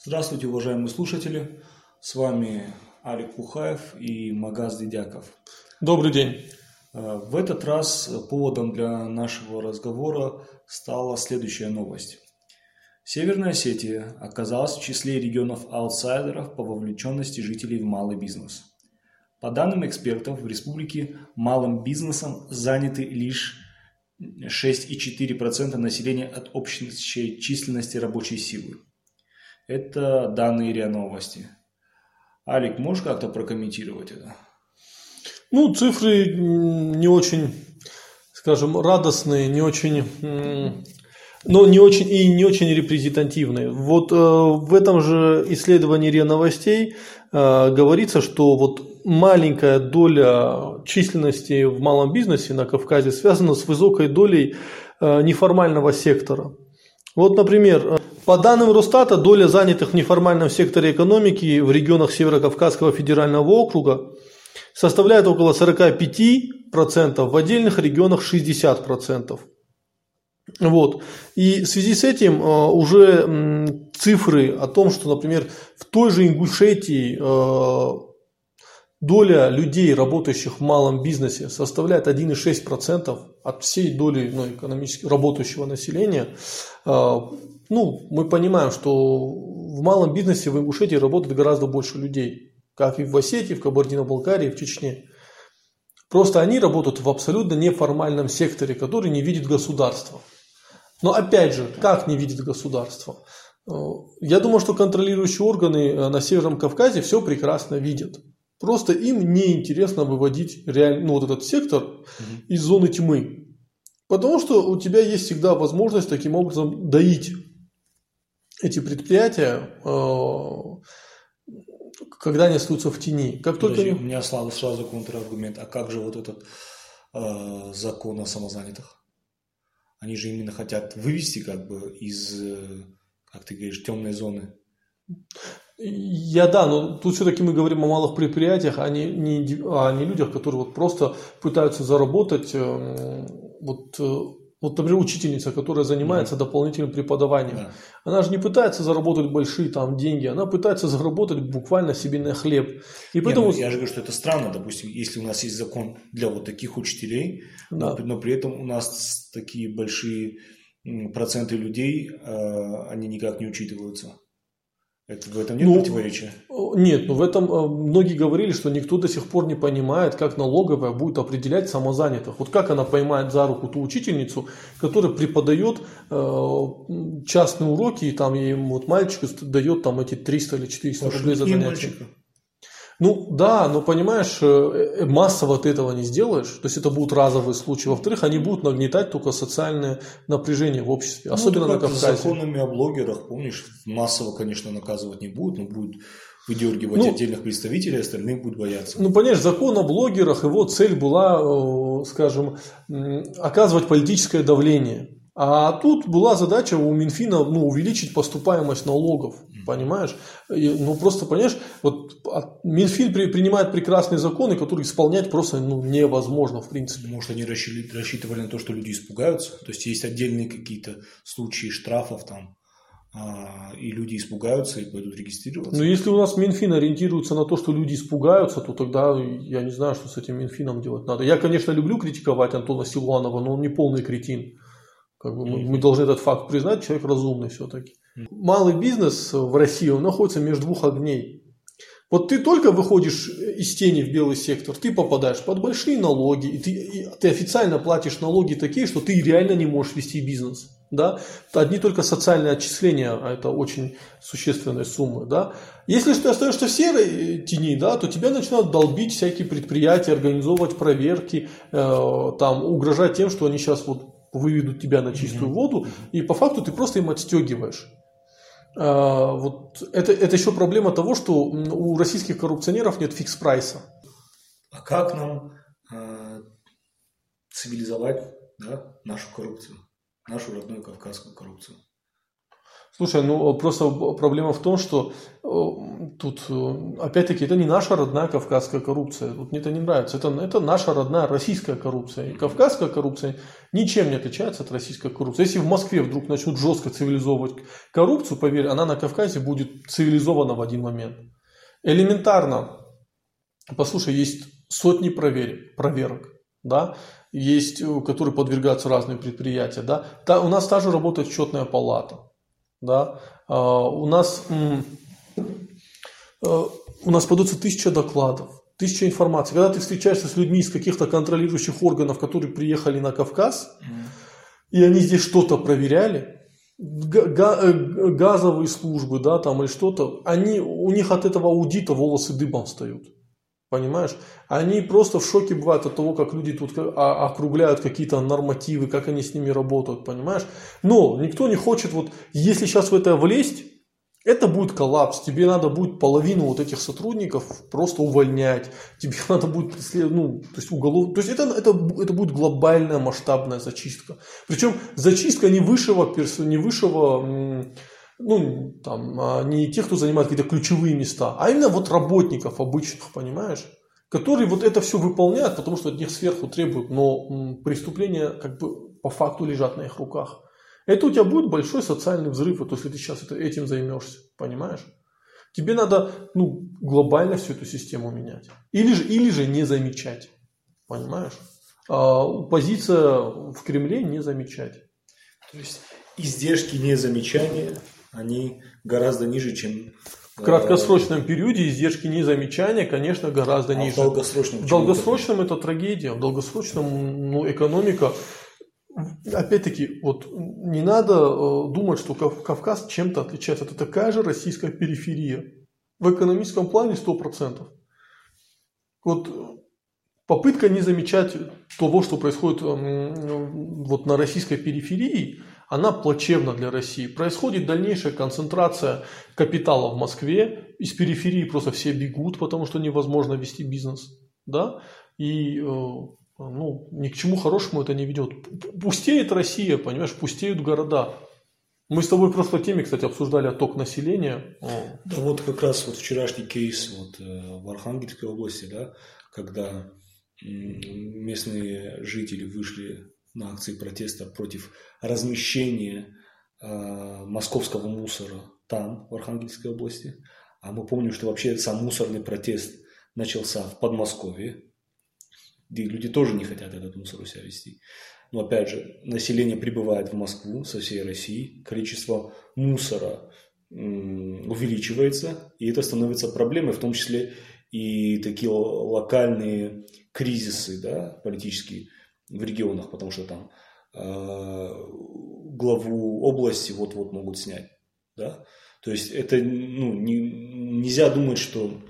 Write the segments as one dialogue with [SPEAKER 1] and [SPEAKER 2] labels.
[SPEAKER 1] Здравствуйте, уважаемые слушатели. С вами Алик Пухаев и Магаз Дедяков.
[SPEAKER 2] Добрый день.
[SPEAKER 1] Э, в этот раз поводом для нашего разговора стала следующая новость. Северная Осетия оказалась в числе регионов-аутсайдеров по вовлеченности жителей в малый бизнес. По данным экспертов, в республике малым бизнесом заняты лишь 6,4% населения от общей численности рабочей силы. Это данные РИА Новости. Алик, можешь как-то прокомментировать это?
[SPEAKER 2] Ну, цифры не очень, скажем, радостные, не очень но не очень и не очень репрезентативные. Вот э, в этом же исследовании РИА Новостей э, говорится, что вот маленькая доля численности в малом бизнесе на Кавказе связана с высокой долей э, неформального сектора. Вот, например, по данным Росстата, доля занятых в неформальном секторе экономики в регионах Северо-Кавказского федерального округа составляет около 45%, в отдельных регионах 60%. Вот. И в связи с этим э, уже цифры о том, что, например, в той же Ингушетии э, доля людей, работающих в малом бизнесе, составляет 1,6% от всей доли ну, экономически работающего населения. Ну, мы понимаем, что в малом бизнесе в Ингушетии работает гораздо больше людей, как и в Осетии, в Кабардино-Балкарии, в Чечне. Просто они работают в абсолютно неформальном секторе, который не видит государства. Но опять же, как не видит государство? Э, я думаю, что контролирующие органы э, на Северном Кавказе все прекрасно видят. Просто им неинтересно выводить реаль... ну, вот этот сектор угу. из зоны тьмы. Потому что у тебя есть всегда возможность таким образом доить эти предприятия, э, когда они остаются в тени. Как
[SPEAKER 1] Подожди, только... У меня сразу, сразу контраргумент. А как же вот этот э, закон о самозанятых? Они же именно хотят вывести как бы из, э, как ты говоришь, темной зоны.
[SPEAKER 2] Я да, но тут все-таки мы говорим о малых предприятиях, а не, не, а не людях, которые вот просто пытаются заработать э, вот вот, например, учительница, которая занимается да. дополнительным преподаванием, да. она же не пытается заработать большие там деньги, она пытается заработать буквально себе на хлеб.
[SPEAKER 1] И поэтому... Не, ну, я же говорю, что это странно, допустим, если у нас есть закон для вот таких учителей, да. но, но при этом у нас такие большие проценты людей, э, они никак не учитываются. Это в этом нет ну, противоречия?
[SPEAKER 2] Нет, но ну в этом э, многие говорили, что никто до сих пор не понимает, как налоговая будет определять самозанятых. Вот как она поймает за руку ту учительницу, которая преподает э, частные уроки, и там ей вот мальчику дает там эти 300 или 400 Может, рублей за занятие. Мальчика? Ну да, но понимаешь, э, э, массово ты этого не сделаешь. То есть это будут разовые случаи. Во-вторых, они будут нагнетать только социальное напряжение в обществе, ну, особенно на Кавказе.
[SPEAKER 1] С законами о блогерах, помнишь, массово, конечно, наказывать не будут, но будут выдергивать ну, отдельных представителей, остальные будут бояться.
[SPEAKER 2] Ну, понимаешь, закон о блогерах, его цель была, э, скажем, оказывать политическое давление. А тут была задача у Минфина ну, увеличить поступаемость налогов, понимаешь? И, ну просто понимаешь, вот Минфин при, принимает прекрасные законы, которые исполнять просто ну, невозможно в принципе.
[SPEAKER 1] Может они рассчитывали, рассчитывали на то, что люди испугаются? То есть есть отдельные какие-то случаи штрафов там, а, и люди испугаются и пойдут регистрироваться.
[SPEAKER 2] Ну, если у нас Минфин ориентируется на то, что люди испугаются, то тогда я не знаю, что с этим Минфином делать надо. Я, конечно, люблю критиковать Антона Силуанова, но он не полный кретин. Как бы мы, мы должны этот факт признать, человек разумный все-таки. Малый бизнес в России, он находится между двух огней. Вот ты только выходишь из тени в белый сектор, ты попадаешь под большие налоги, и ты, и ты официально платишь налоги такие, что ты реально не можешь вести бизнес. Да? Одни только социальные отчисления, а это очень существенные суммы. Да? Если ты остаешься в серой тени, да, то тебя начинают долбить всякие предприятия, организовывать проверки, э, там, угрожать тем, что они сейчас вот выведут тебя на чистую воду, и по факту ты просто им отстегиваешь. А, вот это, это еще проблема того, что у российских коррупционеров нет фикс-прайса.
[SPEAKER 1] А как нам э, цивилизовать да, нашу коррупцию, нашу родную кавказскую коррупцию?
[SPEAKER 2] Слушай, ну просто проблема в том, что тут, опять-таки, это не наша родная кавказская коррупция. Вот мне это не нравится. Это, это наша родная российская коррупция. И кавказская коррупция ничем не отличается от российской коррупции. Если в Москве вдруг начнут жестко цивилизовывать коррупцию, поверь, она на Кавказе будет цивилизована в один момент. Элементарно. Послушай, есть сотни проверок, проверок да, есть, которые подвергаются разные предприятия, да. Та, у нас также работает счетная палата да, а, у нас, э, у нас подается тысяча докладов, тысяча информации. Когда ты встречаешься с людьми из каких-то контролирующих органов, которые приехали на Кавказ, и они здесь что-то проверяли, э, газовые службы, да, там или что-то, они, у них от этого аудита волосы дыбом встают. Понимаешь? Они просто в шоке бывают от того, как люди тут а, округляют какие-то нормативы, как они с ними работают, понимаешь? Но никто не хочет, вот если сейчас в это влезть, это будет коллапс. Тебе надо будет половину вот этих сотрудников просто увольнять. Тебе надо будет ну, то есть уголов... То есть это, это, это будет глобальная масштабная зачистка. Причем зачистка не высшего, не высшего ну, там, а, не тех, кто занимает какие-то ключевые места, а именно вот работников обычных, понимаешь? Которые вот это все выполняют, потому что от них сверху требуют, но преступления как бы по факту лежат на их руках. Это у тебя будет большой социальный взрыв, вот если ты сейчас этим займешься, понимаешь? Тебе надо ну, глобально всю эту систему менять. Или же, или же не замечать, понимаешь? А позиция в Кремле не замечать.
[SPEAKER 1] То есть издержки незамечания они гораздо ниже, чем...
[SPEAKER 2] В краткосрочном периоде издержки незамечания, конечно, гораздо
[SPEAKER 1] а
[SPEAKER 2] ниже. В
[SPEAKER 1] долгосрочном?
[SPEAKER 2] В долгосрочном это трагедия. В долгосрочном ну, экономика Опять-таки, вот не надо э, думать, что Кавказ чем-то отличается. Это такая же российская периферия. В экономическом плане 100%. Вот попытка не замечать того, что происходит вот на российской периферии, она плачевна для России. Происходит дальнейшая концентрация капитала в Москве, из периферии просто все бегут, потому что невозможно вести бизнес. Да? И э, ну, ни к чему хорошему это не ведет. Пустеет Россия, понимаешь, пустеют города. Мы с тобой в прошлой теме, кстати, обсуждали отток населения.
[SPEAKER 1] Да вот как раз вот вчерашний кейс вот, э, в Архангельской области, да, когда местные жители вышли на акции протеста против размещения э, московского мусора там, в Архангельской области. А мы помним, что вообще сам мусорный протест начался в Подмосковье, где люди тоже не хотят этот мусор у себя вести. Но опять же, население прибывает в Москву со всей России, количество мусора увеличивается, и это становится проблемой, в том числе и такие локальные кризисы да, политические, в регионах, потому что там э, главу области вот-вот могут снять. Да? То есть это ну, не, нельзя думать, что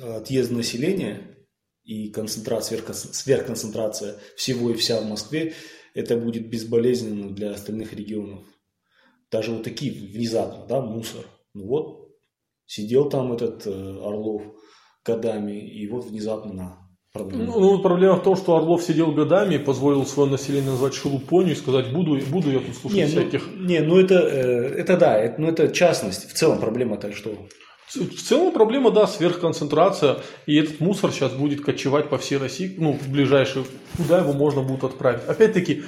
[SPEAKER 1] отъезд населения и концентрация, сверхконцентрация всего и вся в Москве, это будет безболезненно для остальных регионов. Даже вот такие внезапно, да, мусор. Ну вот, сидел там этот э, Орлов годами, и вот внезапно на,
[SPEAKER 2] Проблема. Ну, ну, проблема в том, что Орлов сидел годами и позволил свое население назвать шелупонью и сказать, буду, буду я тут слушать не, ну, всяких.
[SPEAKER 1] Ну, не, ну это, э, это да, это, ну это частность. В целом проблема-то что?
[SPEAKER 2] В целом проблема, да, сверхконцентрация, и этот мусор сейчас будет кочевать по всей России, ну, в ближайшие, куда его можно будет отправить. Опять-таки,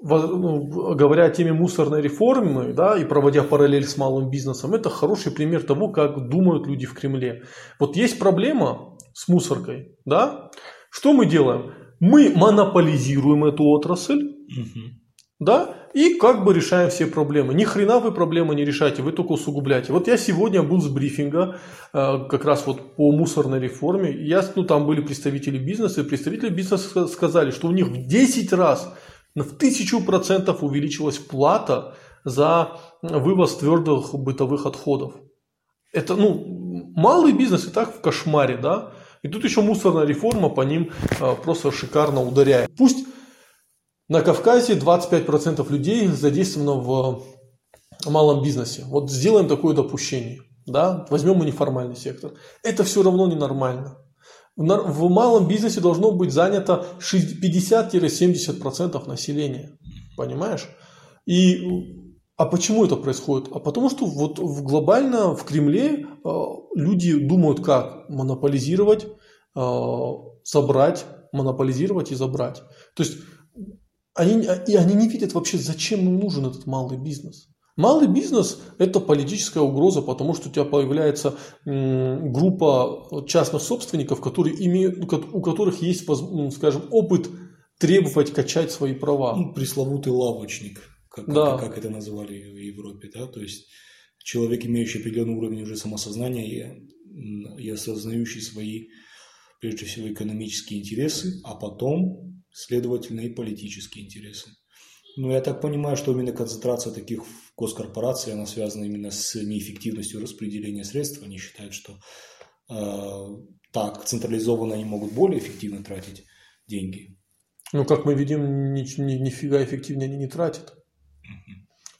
[SPEAKER 2] ну, говоря о теме мусорной реформы, да, и проводя параллель с малым бизнесом, это хороший пример того, как думают люди в Кремле. Вот есть проблема, с мусоркой, да, что мы делаем? Мы монополизируем эту отрасль, угу. да, и как бы решаем все проблемы. Ни хрена вы проблемы не решаете, вы только усугубляете. Вот я сегодня был с брифинга, э, как раз вот по мусорной реформе. Я, ну, там были представители бизнеса, и представители бизнеса сказали, что у них в 10 раз, в тысячу процентов увеличилась плата за вывоз твердых бытовых отходов. Это, ну, малый бизнес и так в кошмаре, да. И тут еще мусорная реформа по ним а, просто шикарно ударяет. Пусть на Кавказе 25% людей задействовано в малом бизнесе. Вот сделаем такое допущение. Да? Возьмем мы неформальный сектор. Это все равно ненормально. В малом бизнесе должно быть занято 50-70% населения. Понимаешь? И А почему это происходит? А потому что вот глобально в Кремле э, люди думают, как монополизировать, э, забрать, монополизировать и забрать. То есть они, и они не видят вообще, зачем им нужен этот малый бизнес. Малый бизнес – это политическая угроза, потому что у тебя появляется группа частных собственников, которые имеют, у которых есть, скажем, опыт требовать качать свои права.
[SPEAKER 1] Ну, пресловутый лавочник, как, да. как, как это называли в Европе. Да? То есть человек, имеющий определенный уровень уже самосознания и, и осознающий свои, прежде всего, экономические интересы, а потом, следовательно, и политические интересы. Ну, я так понимаю, что именно концентрация таких госкорпораций, она связана именно с неэффективностью распределения средств. Они считают, что э, так централизованно они могут более эффективно тратить деньги.
[SPEAKER 2] Ну, как мы видим, ни, ни, нифига эффективнее они не тратят.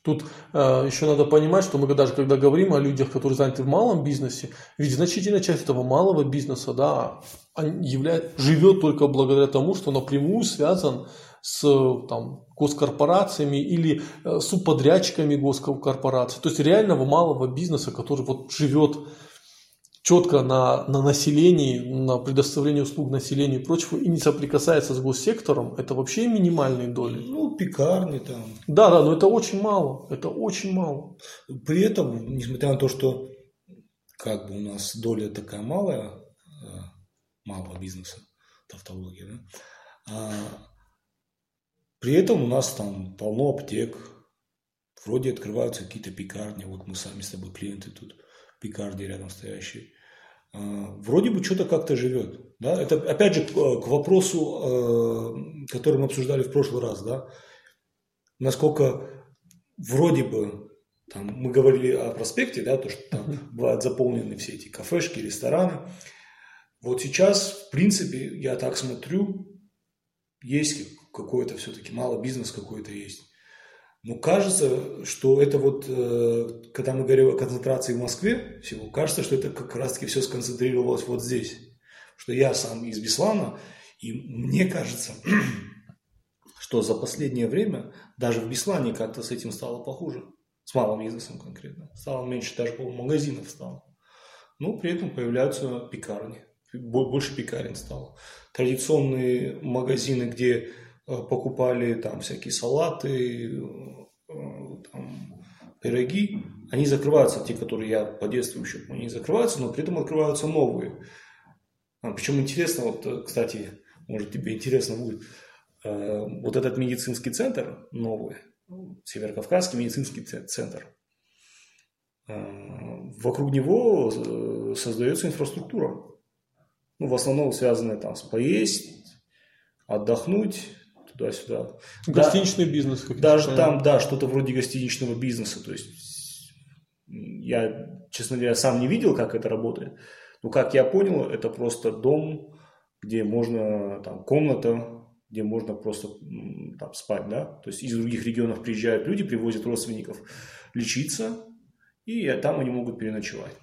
[SPEAKER 2] Тут э, еще надо понимать, что мы даже когда говорим о людях, которые заняты в малом бизнесе, ведь значительная часть этого малого бизнеса да, являет, живет только благодаря тому, что напрямую связан с там, госкорпорациями или э, субподрядчиками госкорпораций. То есть реального малого бизнеса, который вот живет четко на, на населении, на предоставлении услуг населению и прочего, и не соприкасается с госсектором, это вообще минимальные доли.
[SPEAKER 1] Ну, пекарни там.
[SPEAKER 2] Да, да, но это очень мало. Это очень мало.
[SPEAKER 1] При этом, несмотря на то, что как бы у нас доля такая малая, э, малого бизнеса, тавтология, да, а при этом у нас там полно аптек, вроде открываются какие-то пекарни, вот мы сами с тобой клиенты тут, пекарни рядом стоящие. А, вроде бы что-то как-то живет. Да? Это опять же к, к вопросу, э, который мы обсуждали в прошлый раз, да? насколько вроде бы там, мы говорили о проспекте, да, то, что там бывают заполнены все эти кафешки, рестораны. Вот сейчас, в принципе, я так смотрю, есть какой-то все-таки, мало бизнес какой-то есть. Но кажется, что это вот, э, когда мы говорим о концентрации в Москве всего, кажется, что это как раз-таки все сконцентрировалось вот здесь. Что я сам из Беслана, и мне кажется, что за последнее время даже в Беслане как-то с этим стало похуже. С малым бизнесом конкретно. Стало меньше, даже, по магазинов стало. Но при этом появляются пекарни. Больше пекарен стало. Традиционные магазины, где покупали там всякие салаты, э, там, пироги, они закрываются, те, которые я по детству еще они закрываются, но при этом открываются новые. А, причем интересно, вот, э, кстати, может тебе интересно будет, вот этот медицинский центр новый, Северокавказский медицинский центр, вокруг него создается инфраструктура. Ну, в основном связанная там с поесть, отдохнуть, туда-сюда.
[SPEAKER 2] Гостиничный да, бизнес.
[SPEAKER 1] Как даже там, да, что-то вроде гостиничного бизнеса. То есть я, честно говоря, сам не видел, как это работает. Но как я понял, это просто дом, где можно, там, комната, где можно просто там, спать, да. То есть из других регионов приезжают люди, привозят родственников лечиться, и там они могут переночевать.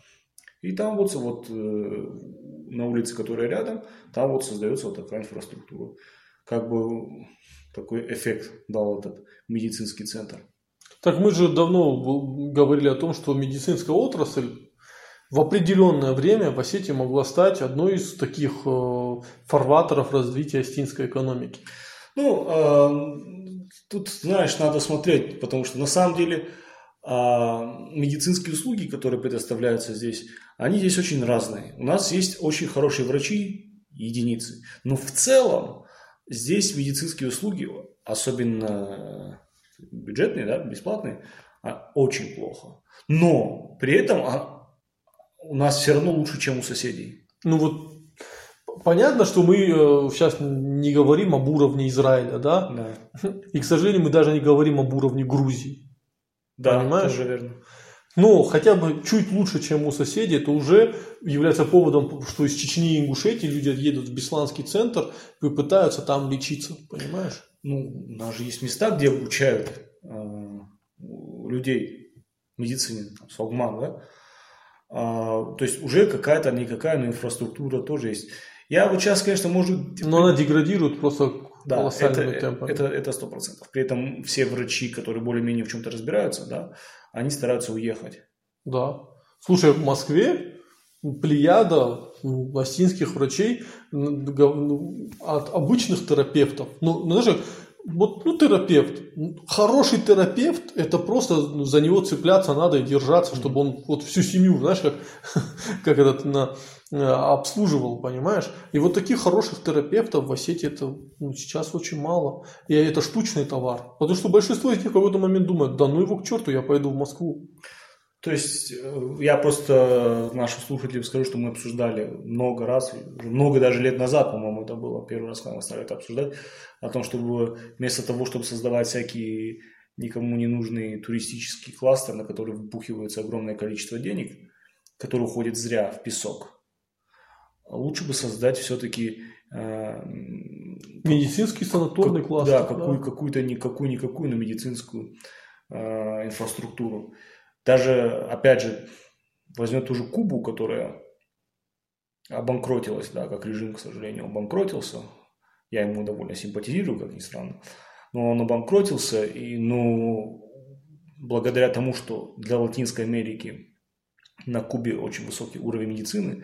[SPEAKER 1] И там вот, вот э, на улице, которая рядом, там вот создается вот такая инфраструктура как бы такой эффект дал этот медицинский центр.
[SPEAKER 2] Так мы же давно говорили о том, что медицинская отрасль в определенное время в Осетии могла стать одной из таких э, фарватеров развития осетинской экономики.
[SPEAKER 1] Ну, э, тут, знаешь, надо смотреть, потому что на самом деле э, медицинские услуги, которые предоставляются здесь, они здесь очень разные. У нас есть очень хорошие врачи, единицы, но в целом Здесь медицинские услуги, особенно бюджетные, да, бесплатные, а, очень плохо. Но при этом а, у нас все равно лучше, чем у соседей.
[SPEAKER 2] Ну вот понятно, что мы э, сейчас не говорим об уровне Израиля, да? Да. И, к сожалению, мы даже не говорим об уровне Грузии.
[SPEAKER 1] Да, Понимаешь? тоже верно.
[SPEAKER 2] Но хотя бы чуть лучше, чем у соседей, это уже является поводом, что из Чечни и Ингушетии люди едут в Бесланский центр и пытаются там лечиться, понимаешь?
[SPEAKER 1] Ну, у нас же есть места, где обучают э, людей медицине, там, Согман, да? А, то есть уже какая-то, никакая, но инфраструктура тоже есть. Я вот сейчас, конечно, может...
[SPEAKER 2] Но она деградирует просто
[SPEAKER 1] да,
[SPEAKER 2] колоссальными
[SPEAKER 1] это,
[SPEAKER 2] темпами.
[SPEAKER 1] Это, это 100%. При этом все врачи, которые более-менее в чем-то разбираются, да, они стараются уехать.
[SPEAKER 2] Да. Слушай, в Москве плеяда ну, врачей ну, ну, от обычных терапевтов. Ну, ну, знаешь, вот, ну, терапевт. Хороший терапевт, это просто за него цепляться надо и держаться, чтобы он вот всю семью, знаешь, как, как этот на, э, обслуживал, понимаешь? И вот таких хороших терапевтов в Осетии это ну, сейчас очень мало. И это штучный товар. Потому что большинство из них в какой-то момент думают, да ну его к черту, я пойду в Москву.
[SPEAKER 1] То есть э, я просто нашим слушателям скажу, что мы обсуждали много раз, много даже лет назад, по-моему, это было первый раз, когда мы стали это обсуждать, о том, чтобы вместо того, чтобы создавать всякие никому не нужные туристические кластеры, на которые вбухивается огромное количество денег, которые уходят зря в песок, лучше бы создать все-таки
[SPEAKER 2] Медицинский санаторный кластер.
[SPEAKER 1] Да, какую, какую-то никакую-никакую, но медицинскую э, инфраструктуру. Даже, опять же, возьмет ту же Кубу, которая обанкротилась, да, как режим, к сожалению, обанкротился. Я ему довольно симпатизирую, как ни странно. Но он обанкротился, и, ну, благодаря тому, что для Латинской Америки на Кубе очень высокий уровень медицины,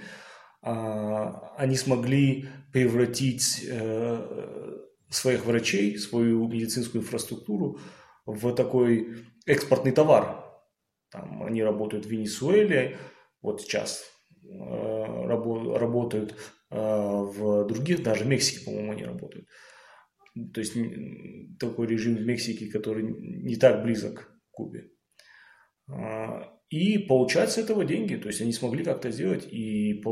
[SPEAKER 1] а, они смогли превратить э, своих врачей, свою медицинскую инфраструктуру в такой экспортный товар. Там они работают в Венесуэле, вот сейчас э, рабо- работают э, в других, даже в Мексике, по-моему, они работают. То есть такой режим в Мексике, который не так близок к Кубе. А, и получать с этого деньги. То есть они смогли как-то сделать и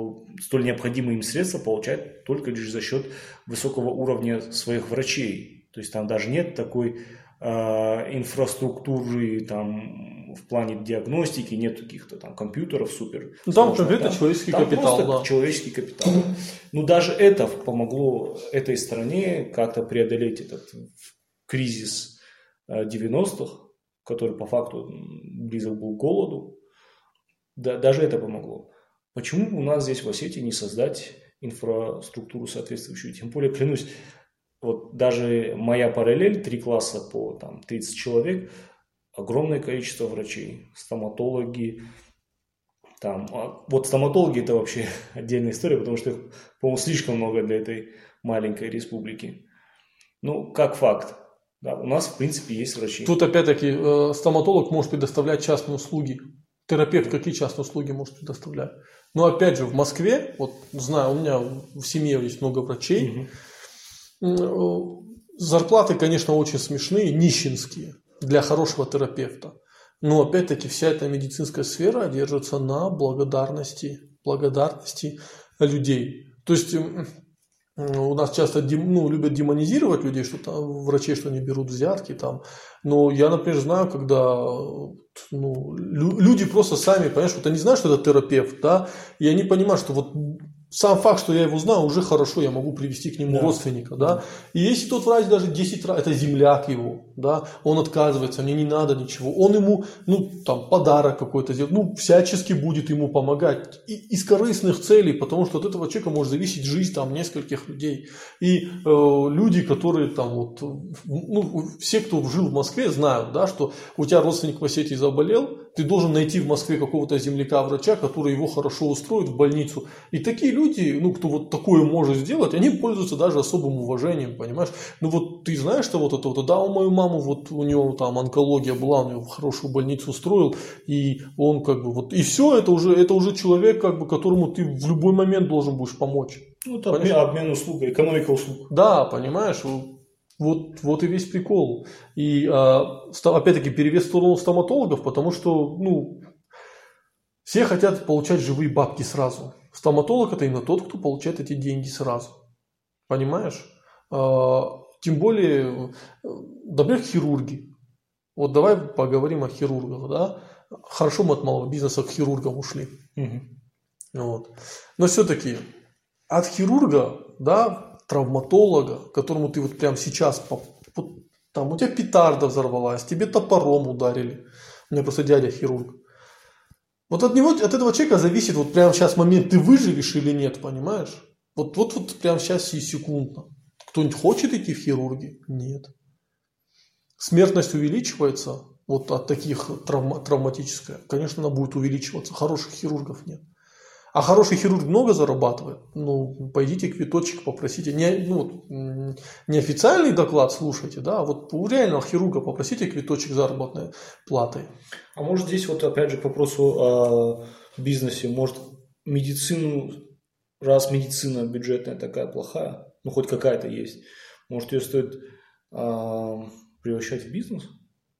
[SPEAKER 1] столь необходимые им средства получать только лишь за счет высокого уровня своих врачей. То есть там даже нет такой инфраструктуры там в плане диагностики, нет каких-то там компьютеров супер.
[SPEAKER 2] Ну, там конкретно человеческий
[SPEAKER 1] там
[SPEAKER 2] капитал. Да.
[SPEAKER 1] человеческий капитал. Ну даже это помогло этой стране как-то преодолеть этот кризис 90-х, который по факту близок был к голоду, да, даже это помогло. Почему у нас здесь в Осетии не создать инфраструктуру соответствующую? Тем более, клянусь, вот даже моя параллель, три класса по там, 30 человек, огромное количество врачей, стоматологи, там, вот стоматологи это вообще отдельная история, потому что их, по-моему, слишком много для этой маленькой республики. Ну, как факт, да, у нас, в принципе, есть врачи.
[SPEAKER 2] Тут, опять-таки, э, стоматолог может предоставлять частные услуги. Терапевт какие частные услуги может предоставлять? Но, опять же, в Москве, вот знаю, у меня в семье есть много врачей. Угу. Зарплаты, конечно, очень смешные, нищенские для хорошего терапевта. Но, опять-таки, вся эта медицинская сфера держится на благодарности, благодарности людей. То есть у нас часто ну, любят демонизировать людей, что там врачей, что они берут взятки там. Но я, например, знаю, когда ну, люди просто сами, понимаешь, вот они знают, что это терапевт, да, и они понимают, что вот сам факт, что я его знаю, уже хорошо, я могу привести к нему да. родственника, да. И если тот врач даже 10 раз, это земляк его, да, он отказывается, мне не надо ничего, он ему, ну, там, подарок какой-то сделает, ну, всячески будет ему помогать и, из корыстных целей, потому что от этого человека может зависеть жизнь там нескольких людей. И э, люди, которые там вот, ну, все, кто жил в Москве, знают, да, что у тебя родственник в Осетии заболел, ты должен найти в Москве какого-то земляка-врача, который его хорошо устроит в больницу. И такие люди, ну, кто вот такое может сделать, они пользуются даже особым уважением, понимаешь? Ну, вот ты знаешь, что вот это вот, да, у мою маму, вот у него там онкология была, он ее в хорошую больницу устроил, и он как бы вот, и все, это уже, это уже человек, как бы, которому ты в любой момент должен будешь помочь.
[SPEAKER 1] Ну, это обмен, обмен услуг, экономика услуг.
[SPEAKER 2] Да, понимаешь, вот, вот и весь прикол. И а, опять-таки перевес в сторону стоматологов, потому что ну, все хотят получать живые бабки сразу. Стоматолог это именно тот, кто получает эти деньги сразу. Понимаешь? А, тем более, например, хирурги. Вот давай поговорим о хирургах. Да? Хорошо мы от малого бизнеса к хирургам ушли.
[SPEAKER 1] Угу.
[SPEAKER 2] Вот. Но все-таки от хирурга, да, травматолога, которому ты вот прямо сейчас, там у тебя петарда взорвалась, тебе топором ударили. У меня просто дядя хирург. Вот от него, от этого человека зависит вот прямо сейчас момент, ты выживешь или нет, понимаешь? Вот, вот, вот прямо сейчас и секундно. Кто-нибудь хочет идти в хирурги? Нет. Смертность увеличивается вот от таких травма, травматическая. Конечно, она будет увеличиваться. Хороших хирургов нет. А хороший хирург много зарабатывает. Ну, пойдите квиточек попросите. Не, ну, не официальный доклад слушайте, да, а вот у реального хирурга попросите квиточек заработной платой.
[SPEAKER 1] А может здесь вот опять же к вопросу о бизнесе, может медицину, раз медицина бюджетная такая плохая, ну хоть какая-то есть, может ее стоит э, превращать в бизнес?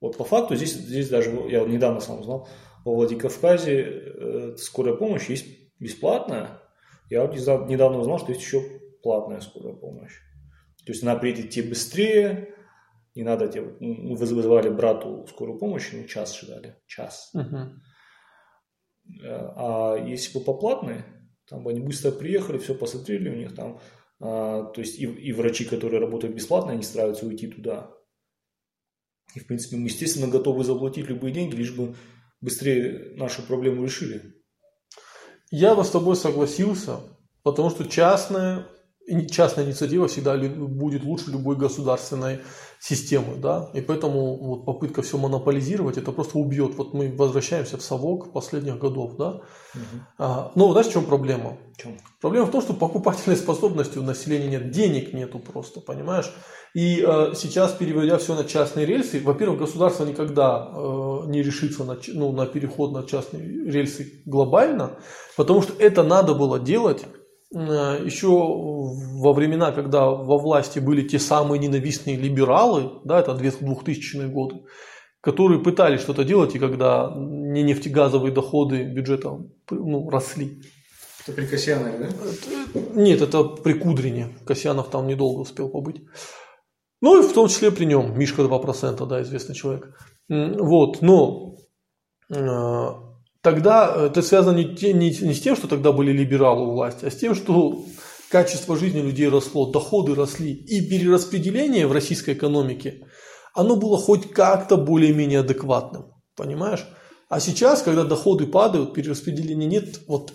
[SPEAKER 1] Вот по факту здесь, здесь даже, я недавно сам узнал, во Владикавказе э, скорая помощь есть бесплатная. Я вот недавно узнал, что есть еще платная скорая помощь. То есть она приедет тебе быстрее, не надо тебе, мы вызывали брату скорую помощь, ну, час ждали, час.
[SPEAKER 2] Uh-huh.
[SPEAKER 1] А если бы по платной, там бы они быстро приехали, все посмотрели у них там, а, то есть и, и врачи, которые работают бесплатно, они стараются уйти туда. И, в принципе, мы, естественно, готовы заплатить любые деньги, лишь бы быстрее нашу проблему решили.
[SPEAKER 2] Я бы с тобой согласился, потому что частная, частная инициатива всегда будет лучше любой государственной системы, да, и поэтому вот попытка все монополизировать, это просто убьет. Вот мы возвращаемся в совок последних годов, да. Угу. А, но знаешь, в чем проблема?
[SPEAKER 1] В чем?
[SPEAKER 2] Проблема в том, что покупательной способности у населения нет, денег нету просто, понимаешь? И э, сейчас, переводя все на частные рельсы, во-первых, государство никогда э, не решится на, ну, на переход на частные рельсы глобально, потому что это надо было делать еще во времена, когда во власти были те самые ненавистные либералы, да, это 2000-е годы, которые пытались что-то делать, и когда не нефтегазовые доходы бюджета ну, росли.
[SPEAKER 1] Это при Касьянове, да?
[SPEAKER 2] Нет, это при Кудрине. Касьянов там недолго успел побыть. Ну и в том числе при нем, Мишка 2%, да, известный человек. Вот, но э, тогда это связано не, с тем, что тогда были либералы у власти, а с тем, что качество жизни людей росло, доходы росли, и перераспределение в российской экономике, оно было хоть как-то более-менее адекватным, понимаешь? А сейчас, когда доходы падают, перераспределения нет, вот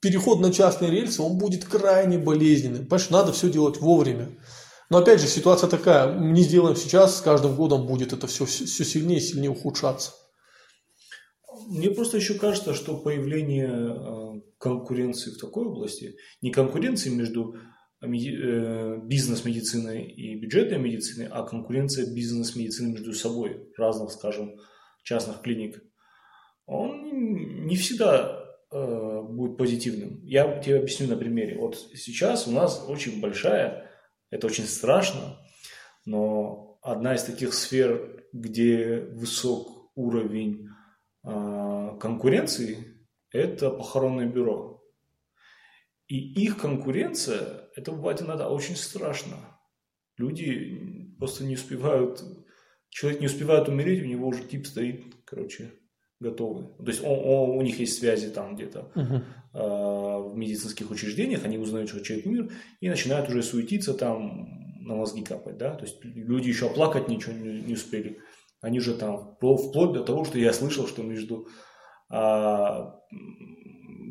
[SPEAKER 2] переход на частные рельсы, он будет крайне болезненным. Понимаешь, надо все делать вовремя. Но опять же, ситуация такая, не сделаем сейчас, с каждым годом будет это все, все сильнее и сильнее ухудшаться.
[SPEAKER 1] Мне просто еще кажется, что появление э, конкуренции в такой области, не конкуренции между э, бизнес-медициной и бюджетной медициной, а конкуренция бизнес-медицины между собой, разных, скажем, частных клиник, он не всегда э, будет позитивным. Я тебе объясню на примере. Вот сейчас у нас очень большая это очень страшно, но одна из таких сфер, где высок уровень э, конкуренции, это похоронное бюро. И их конкуренция, это бывает иногда очень страшно. Люди просто не успевают, человек не успевает умереть, у него уже тип стоит, короче, готовы. То есть он, он, у них есть связи там где-то uh-huh. э, в медицинских учреждениях, они узнают, что человек умер, и начинают уже суетиться там, на мозги капать, да, то есть люди еще оплакать ничего не, не успели. Они же там, вплоть до того, что я слышал, что между э,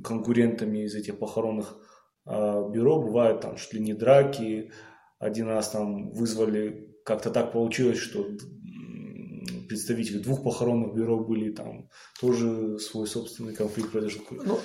[SPEAKER 1] конкурентами из этих похоронных э, бюро бывают там чуть ли не драки, один раз там вызвали, как-то так получилось, что представители двух похоронных бюро были, там тоже свой собственный конфликт произошел.
[SPEAKER 2] Ну,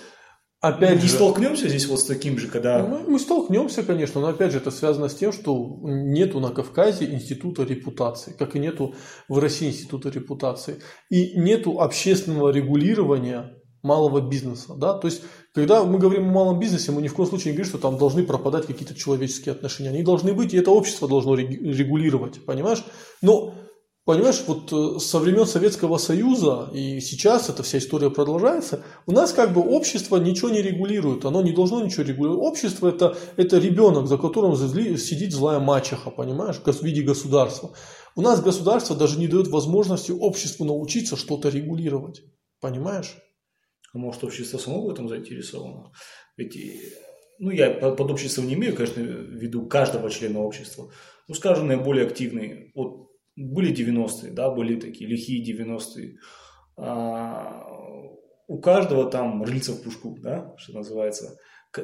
[SPEAKER 2] опять
[SPEAKER 1] не же, столкнемся здесь вот с таким же, когда...
[SPEAKER 2] Ну, мы столкнемся, конечно, но опять же это связано с тем, что нету на Кавказе института репутации, как и нету в России института репутации. И нету общественного регулирования малого бизнеса. Да? То есть, когда мы говорим о малом бизнесе, мы ни в коем случае не говорим, что там должны пропадать какие-то человеческие отношения. Они должны быть, и это общество должно регулировать, понимаешь? Но Понимаешь, вот э, со времен Советского Союза и сейчас эта вся история продолжается, у нас как бы общество ничего не регулирует, оно не должно ничего регулировать. Общество это, это ребенок, за которым сидит злая мачеха, понимаешь, в виде государства. У нас государство даже не дает возможности обществу научиться что-то регулировать, понимаешь?
[SPEAKER 1] А может общество само в этом заинтересовано? Ведь, ну я под обществом не имею, конечно, в виду каждого члена общества. Ну, скажем, наиболее активный. Вот были 90-е, да, были такие лихие 90-е. А, у каждого там рыльца в пушку, да, что называется.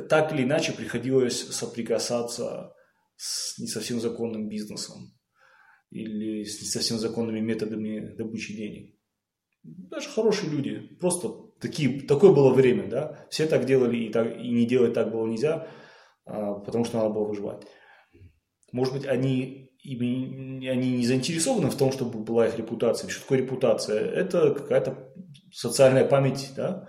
[SPEAKER 1] Так или иначе приходилось соприкасаться с не совсем законным бизнесом или с не совсем законными методами добычи денег. Даже хорошие люди, просто такие, такое было время, да, все так делали и, так, и не делать так было нельзя, а, потому что надо было выживать. Может быть, они, они не заинтересованы в том, чтобы была их репутация. Что такое репутация? Это какая-то социальная память, да,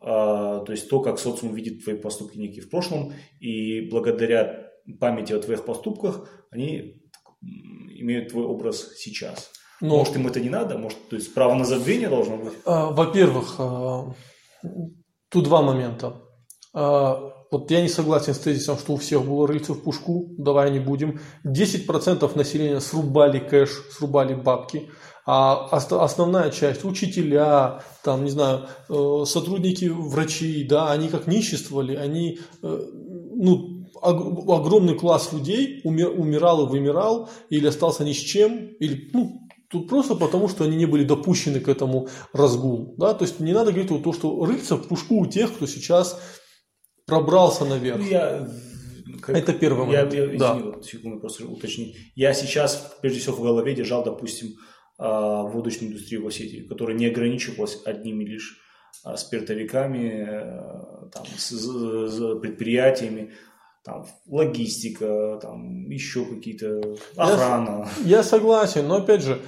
[SPEAKER 1] а, то есть то, как социум видит твои поступки некие в прошлом, и благодаря памяти о твоих поступках они имеют твой образ сейчас. Но... Может, им это не надо? Может, то есть право на забвение должно быть?
[SPEAKER 2] А, во-первых, а, тут два момента. Вот я не согласен с тезисом, что у всех было рыльце в пушку, давай не будем. 10% населения срубали кэш, срубали бабки, а основная часть, учителя, там, не знаю, э, сотрудники врачи, да, они как ниществовали, они, э, ну, огромный класс людей умирал и вымирал, или остался ни с чем, или, ну, Тут просто потому, что они не были допущены к этому разгулу. Да? То есть не надо говорить вот то, что рыться в пушку у тех, кто сейчас пробрался наверх. Ну,
[SPEAKER 1] я, как, Это первый момент. Я, я, да. извини, вот, секунду, просто уточни. Я сейчас, прежде всего, в голове держал, допустим, а, водочную индустрию в Осетии, которая не ограничивалась одними лишь а, спиртовиками, э, там, с, с предприятиями, там, логистика, там, еще какие-то, охрана.
[SPEAKER 2] Я, я согласен, но опять же,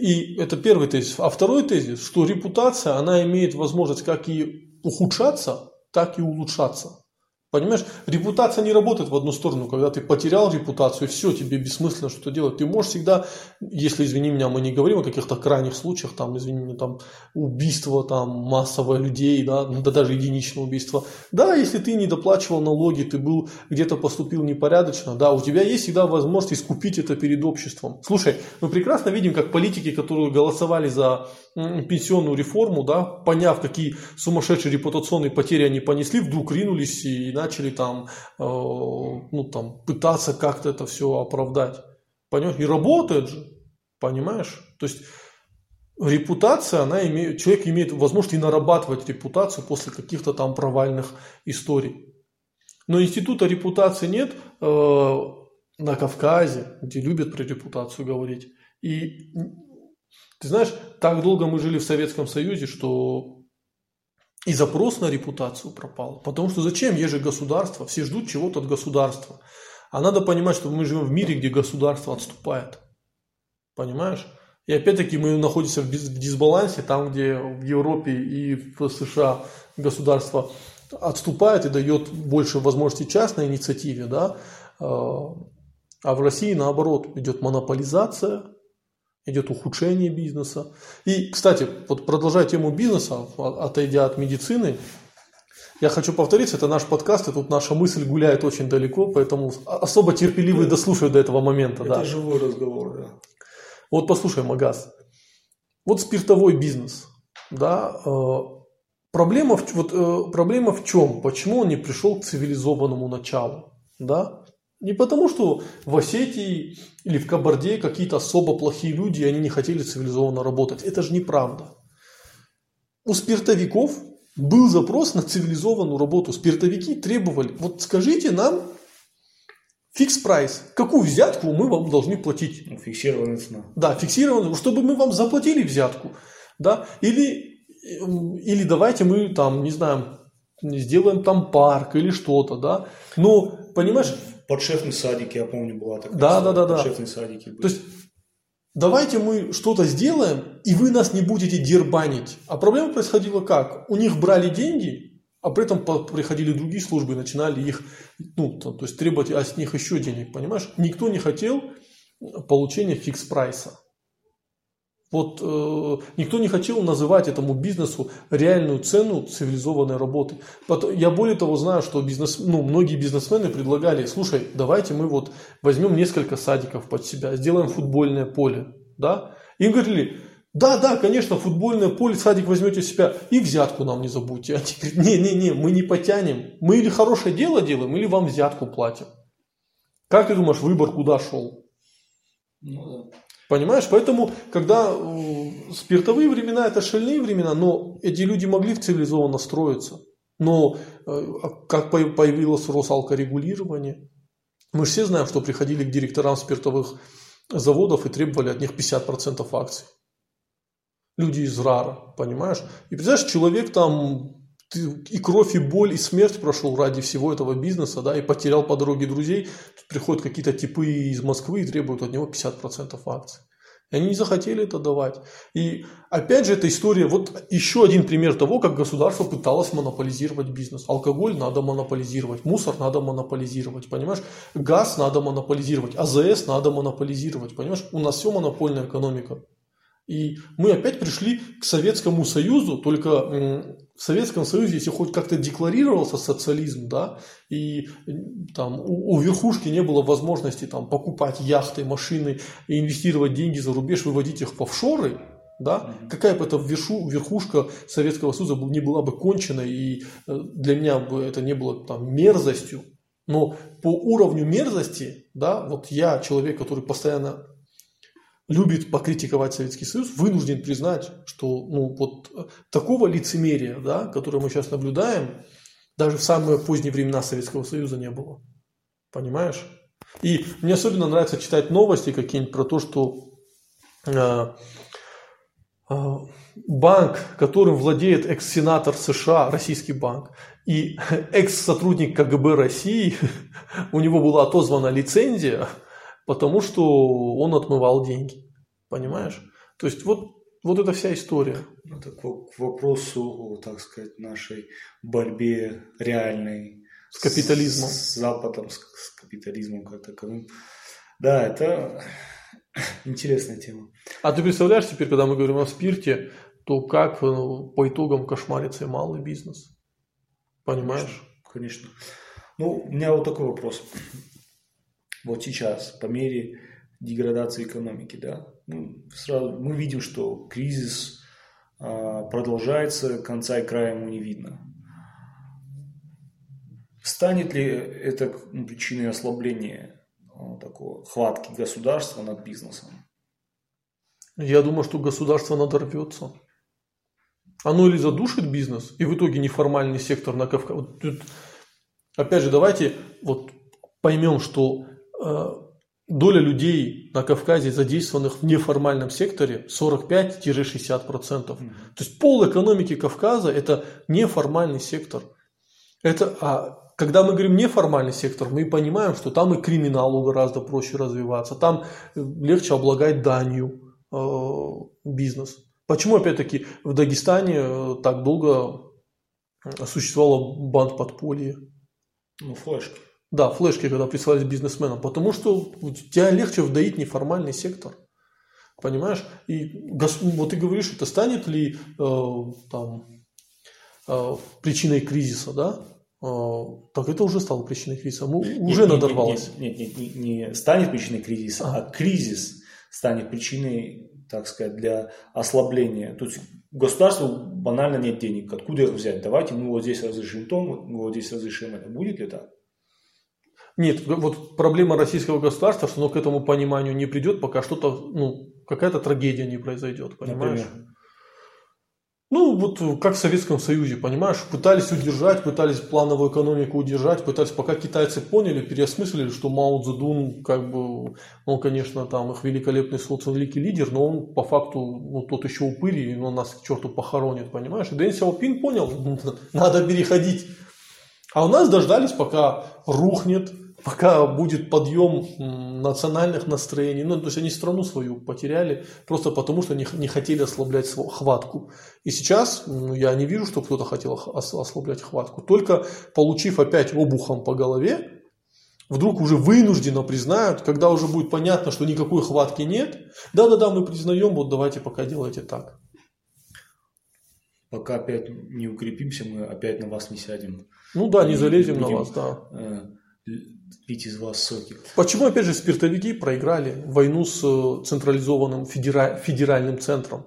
[SPEAKER 2] и это первый тезис. А второй тезис, что репутация, она имеет возможность как и ухудшаться, так и улучшаться. Понимаешь, репутация не работает в одну сторону. Когда ты потерял репутацию, все, тебе бессмысленно что-то делать. Ты можешь всегда, если, извини меня, мы не говорим о каких-то крайних случаях, там, извини меня, там, убийство, там, массовое людей, да, да даже единичное убийство. Да, если ты не доплачивал налоги, ты был, где-то поступил непорядочно, да, у тебя есть всегда возможность искупить это перед обществом. Слушай, мы прекрасно видим, как политики, которые голосовали за пенсионную реформу, да, поняв, какие сумасшедшие репутационные потери они понесли, вдруг ринулись и начали там, э, ну, там пытаться как-то это все оправдать. Понимаешь? И работает же, понимаешь? То есть репутация, она имеет, человек имеет возможность и нарабатывать репутацию после каких-то там провальных историй. Но института репутации нет э, на Кавказе, где любят про репутацию говорить. И ты знаешь, так долго мы жили в Советском Союзе, что и запрос на репутацию пропал. Потому что зачем? Есть же государство, все ждут чего-то от государства. А надо понимать, что мы живем в мире, где государство отступает. Понимаешь? И опять-таки мы находимся в дисбалансе, там, где в Европе и в США государство отступает и дает больше возможностей частной инициативе, да? А, а в России наоборот идет монополизация, идет ухудшение бизнеса. И, кстати, вот продолжая тему бизнеса, отойдя от медицины, я хочу повториться, это наш подкаст, и тут наша мысль гуляет очень далеко, поэтому особо терпеливые дослушают до этого момента.
[SPEAKER 1] Это
[SPEAKER 2] да.
[SPEAKER 1] живой разговор, да.
[SPEAKER 2] Вот послушай, Магаз. Вот спиртовой бизнес, да, э, проблема, в, вот, э, проблема в чем? Почему он не пришел к цивилизованному началу, да? Не потому, что в Осетии или в Кабарде какие-то особо плохие люди, и они не хотели цивилизованно работать. Это же неправда. У спиртовиков был запрос на цивилизованную работу. Спиртовики требовали, вот скажите нам фикс прайс, какую взятку мы вам должны платить.
[SPEAKER 1] Ну, фиксированная цена.
[SPEAKER 2] Да, фиксированную, чтобы мы вам заплатили взятку. Да? Или, эм, или давайте мы там, не знаю, сделаем там парк или что-то. Да? Но, понимаешь,
[SPEAKER 1] подшефный садик, я помню, была такая.
[SPEAKER 2] Да, да, да, да.
[SPEAKER 1] Подшефные садики были.
[SPEAKER 2] То есть давайте мы что-то сделаем, и вы нас не будете дербанить. А проблема происходила как? У них брали деньги, а при этом приходили другие службы и начинали их, ну, то, то есть требовать от них еще денег, понимаешь? Никто не хотел получения фикс-прайса. Вот э, никто не хотел называть этому бизнесу реальную цену цивилизованной работы. Я более того знаю, что бизнес, ну, многие бизнесмены предлагали, слушай, давайте мы вот возьмем несколько садиков под себя, сделаем футбольное поле. Да? Им говорили, да, да, конечно, футбольное поле, садик возьмете себя, и взятку нам не забудьте. Они говорят, не-не-не, мы не потянем. Мы или хорошее дело делаем, или вам взятку платим. Как ты думаешь, выбор куда шел? Ну, да. Понимаешь? Поэтому, когда э, спиртовые времена это шальные времена, но эти люди могли цивилизованно строиться. Но э, как появилось Росалкорегулирование, Мы же все знаем, что приходили к директорам спиртовых заводов и требовали от них 50% акций. Люди из РАРа, понимаешь? И представляешь, человек там и кровь, и боль, и смерть прошел ради всего этого бизнеса, да, и потерял по дороге друзей. Тут приходят какие-то типы из Москвы и требуют от него 50% акций. И они не захотели это давать. И опять же, эта история, вот еще один пример того, как государство пыталось монополизировать бизнес. Алкоголь надо монополизировать, мусор надо монополизировать, понимаешь? Газ надо монополизировать, АЗС надо монополизировать, понимаешь? У нас все монопольная экономика. И мы опять пришли к Советскому Союзу, только в Советском Союзе, если хоть как-то декларировался социализм, да, и там у, у верхушки не было возможности там покупать яхты, машины, и инвестировать деньги за рубеж, выводить их в офшоры, да, какая бы это вершу, верхушка Советского Союза не была бы кончена, и э, для меня бы это не было там мерзостью, но по уровню мерзости, да, вот я человек, который постоянно любит покритиковать Советский Союз, вынужден признать, что ну, вот такого лицемерия, да, которое мы сейчас наблюдаем, даже в самые поздние времена Советского Союза не было. Понимаешь? И мне особенно нравится читать новости какие-нибудь про то, что э, э, банк, которым владеет экс-сенатор США, российский банк, и экс-сотрудник КГБ России, у него была отозвана лицензия потому что он отмывал деньги. Понимаешь? То есть вот, вот эта вся история.
[SPEAKER 1] Это ну, к вопросу, так сказать, нашей борьбе реальной
[SPEAKER 2] с капитализмом.
[SPEAKER 1] С Западом, с, с капитализмом как таковым. Да, это интересная тема.
[SPEAKER 2] А ты представляешь теперь, когда мы говорим о спирте, то как ну, по итогам кошмарится и малый бизнес? Понимаешь?
[SPEAKER 1] Конечно. конечно. Ну, у меня вот такой вопрос вот сейчас, по мере деградации экономики, да, ну, сразу мы видим, что кризис а, продолжается, конца и края ему не видно. Станет ли это ну, причиной ослабления а, такого хватки государства над бизнесом?
[SPEAKER 2] Я думаю, что государство надорвется. Оно или задушит бизнес, и в итоге неформальный сектор на Кавказе. Вот опять же, давайте вот поймем, что доля людей на Кавказе, задействованных в неформальном секторе, 45-60%. Mm-hmm. То есть пол экономики Кавказа – это неформальный сектор. Это, а когда мы говорим неформальный сектор, мы понимаем, что там и криминалу гораздо проще развиваться, там легче облагать данью э, бизнес. Почему, опять-таки, в Дагестане э, так долго существовала банд подполья?
[SPEAKER 1] Ну, флешки.
[SPEAKER 2] Да, флешки, когда присылались бизнесменам, потому что тебя легче вдоить неформальный сектор. Понимаешь? И вот ты говоришь, это станет ли э, там, э, причиной кризиса, да? Э, так это уже стало причиной кризиса. Мы нет, уже нет, надорвалось.
[SPEAKER 1] Нет, нет, нет, не, не станет причиной кризиса, а. а кризис станет причиной, так сказать, для ослабления. То есть у государства банально нет денег. Откуда их взять? Давайте мы вот здесь разрешим то, мы вот здесь разрешим это. Будет ли так?
[SPEAKER 2] Нет, вот проблема российского государства, что оно к этому пониманию не придет, пока что-то, ну, какая-то трагедия не произойдет, понимаешь? Например? Ну, вот как в Советском Союзе, понимаешь, пытались удержать, пытались плановую экономику удержать, пытались, пока китайцы поняли, переосмыслили, что Мао Цзэдун, как бы, он, конечно, там их великолепный социалистический лидер, но он по факту, ну, тот еще упырь, и он нас к черту похоронит, понимаешь? И Дэн Сяопин понял, надо переходить. А у нас дождались, пока рухнет пока будет подъем национальных настроений. Ну, то есть они страну свою потеряли просто потому, что не, не хотели ослаблять хватку. И сейчас ну, я не вижу, что кто-то хотел ослаблять хватку. Только получив опять обухом по голове, вдруг уже вынужденно признают, когда уже будет понятно, что никакой хватки нет. Да-да-да, мы признаем, вот давайте пока делайте так.
[SPEAKER 1] Пока опять не укрепимся, мы опять на вас не сядем.
[SPEAKER 2] Ну да, не залезем будем, на вас, да
[SPEAKER 1] э, пить из вас соки.
[SPEAKER 2] Почему, опять же, спиртовики проиграли войну с э, централизованным федера... федеральным центром?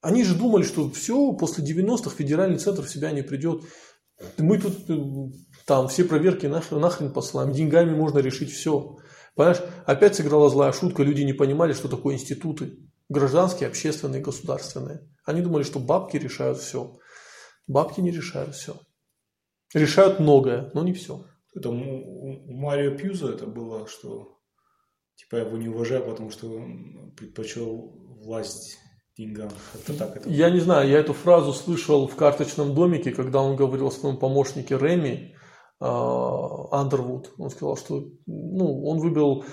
[SPEAKER 2] Они же думали, что все, после 90-х федеральный центр в себя не придет. Мы тут э, там все проверки нахрен, нахрен посылаем, деньгами можно решить все. Понимаешь, опять сыграла злая шутка, люди не понимали, что такое институты. Гражданские, общественные, государственные. Они думали, что бабки решают все. Бабки не решают все. Решают многое, но не все.
[SPEAKER 1] Это у, у Марио Пьюза это было, что типа я его не уважаю, потому что он предпочел власть деньгам. Это так это
[SPEAKER 2] Я не знаю, я эту фразу слышал в карточном домике, когда он говорил о своем помощнике Реми Андервуд. Он сказал, что ну, он выбрал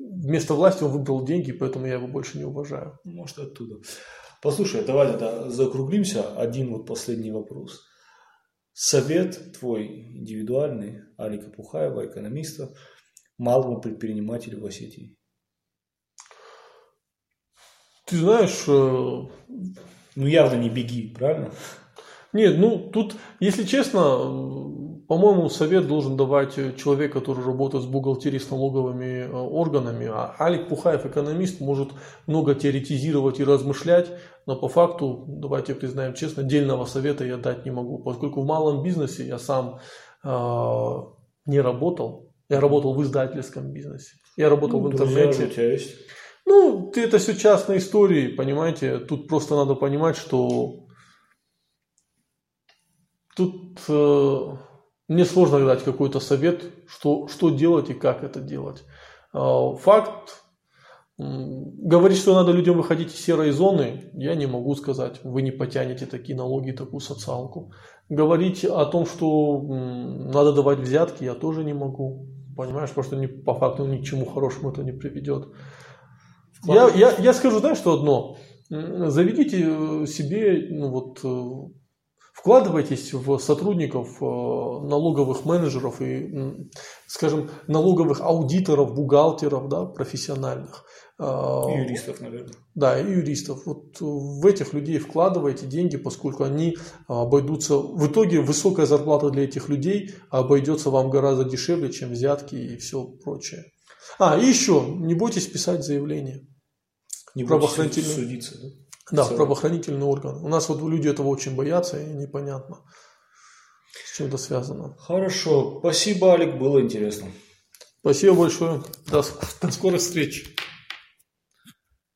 [SPEAKER 2] вместо власти он выбрал деньги, поэтому я его больше не уважаю.
[SPEAKER 1] Может, оттуда. Послушай, давай тогда закруглимся. Один вот последний вопрос. Совет твой индивидуальный, Алика Пухаева, экономиста, малому предпринимателю в Осетии?
[SPEAKER 2] Ты знаешь... Э,
[SPEAKER 1] ну, явно не беги, правильно?
[SPEAKER 2] Нет, ну, тут, если честно, по-моему, совет должен давать человек, который работает с бухгалтерией, с налоговыми э, органами. А Алик Пухаев, экономист, может много теоретизировать и размышлять, но по факту, давайте признаем честно, дельного совета я дать не могу, поскольку в малом бизнесе я сам э, не работал. Я работал в издательском бизнесе. Я работал ну, в интернете.
[SPEAKER 1] у тебя есть.
[SPEAKER 2] Ну, это все частные истории, понимаете. Тут просто надо понимать, что тут э, мне сложно дать какой-то совет, что, что делать и как это делать. А, факт, говорить, что надо людям выходить из серой зоны, я не могу сказать. Вы не потянете такие налоги, такую социалку. Говорить о том, что надо давать взятки, я тоже не могу. Понимаешь, потому что по факту ни к чему хорошему это не приведет. Я, я, я скажу, знаешь, что одно. Заведите э, себе ну, вот, э, Вкладывайтесь в сотрудников, э, налоговых менеджеров и, скажем, налоговых аудиторов, бухгалтеров, да, профессиональных.
[SPEAKER 1] И юристов, наверное.
[SPEAKER 2] Да, и юристов. Вот в этих людей вкладывайте деньги, поскольку они обойдутся... В итоге высокая зарплата для этих людей обойдется вам гораздо дешевле, чем взятки и все прочее. А, и еще, не бойтесь писать заявление.
[SPEAKER 1] Не бойтесь судиться, да?
[SPEAKER 2] Да, в правоохранительные органы. У нас вот люди этого очень боятся и непонятно, с чем это связано.
[SPEAKER 1] Хорошо. Спасибо, Алик, было интересно.
[SPEAKER 2] Спасибо большое. До, до скорых встреч.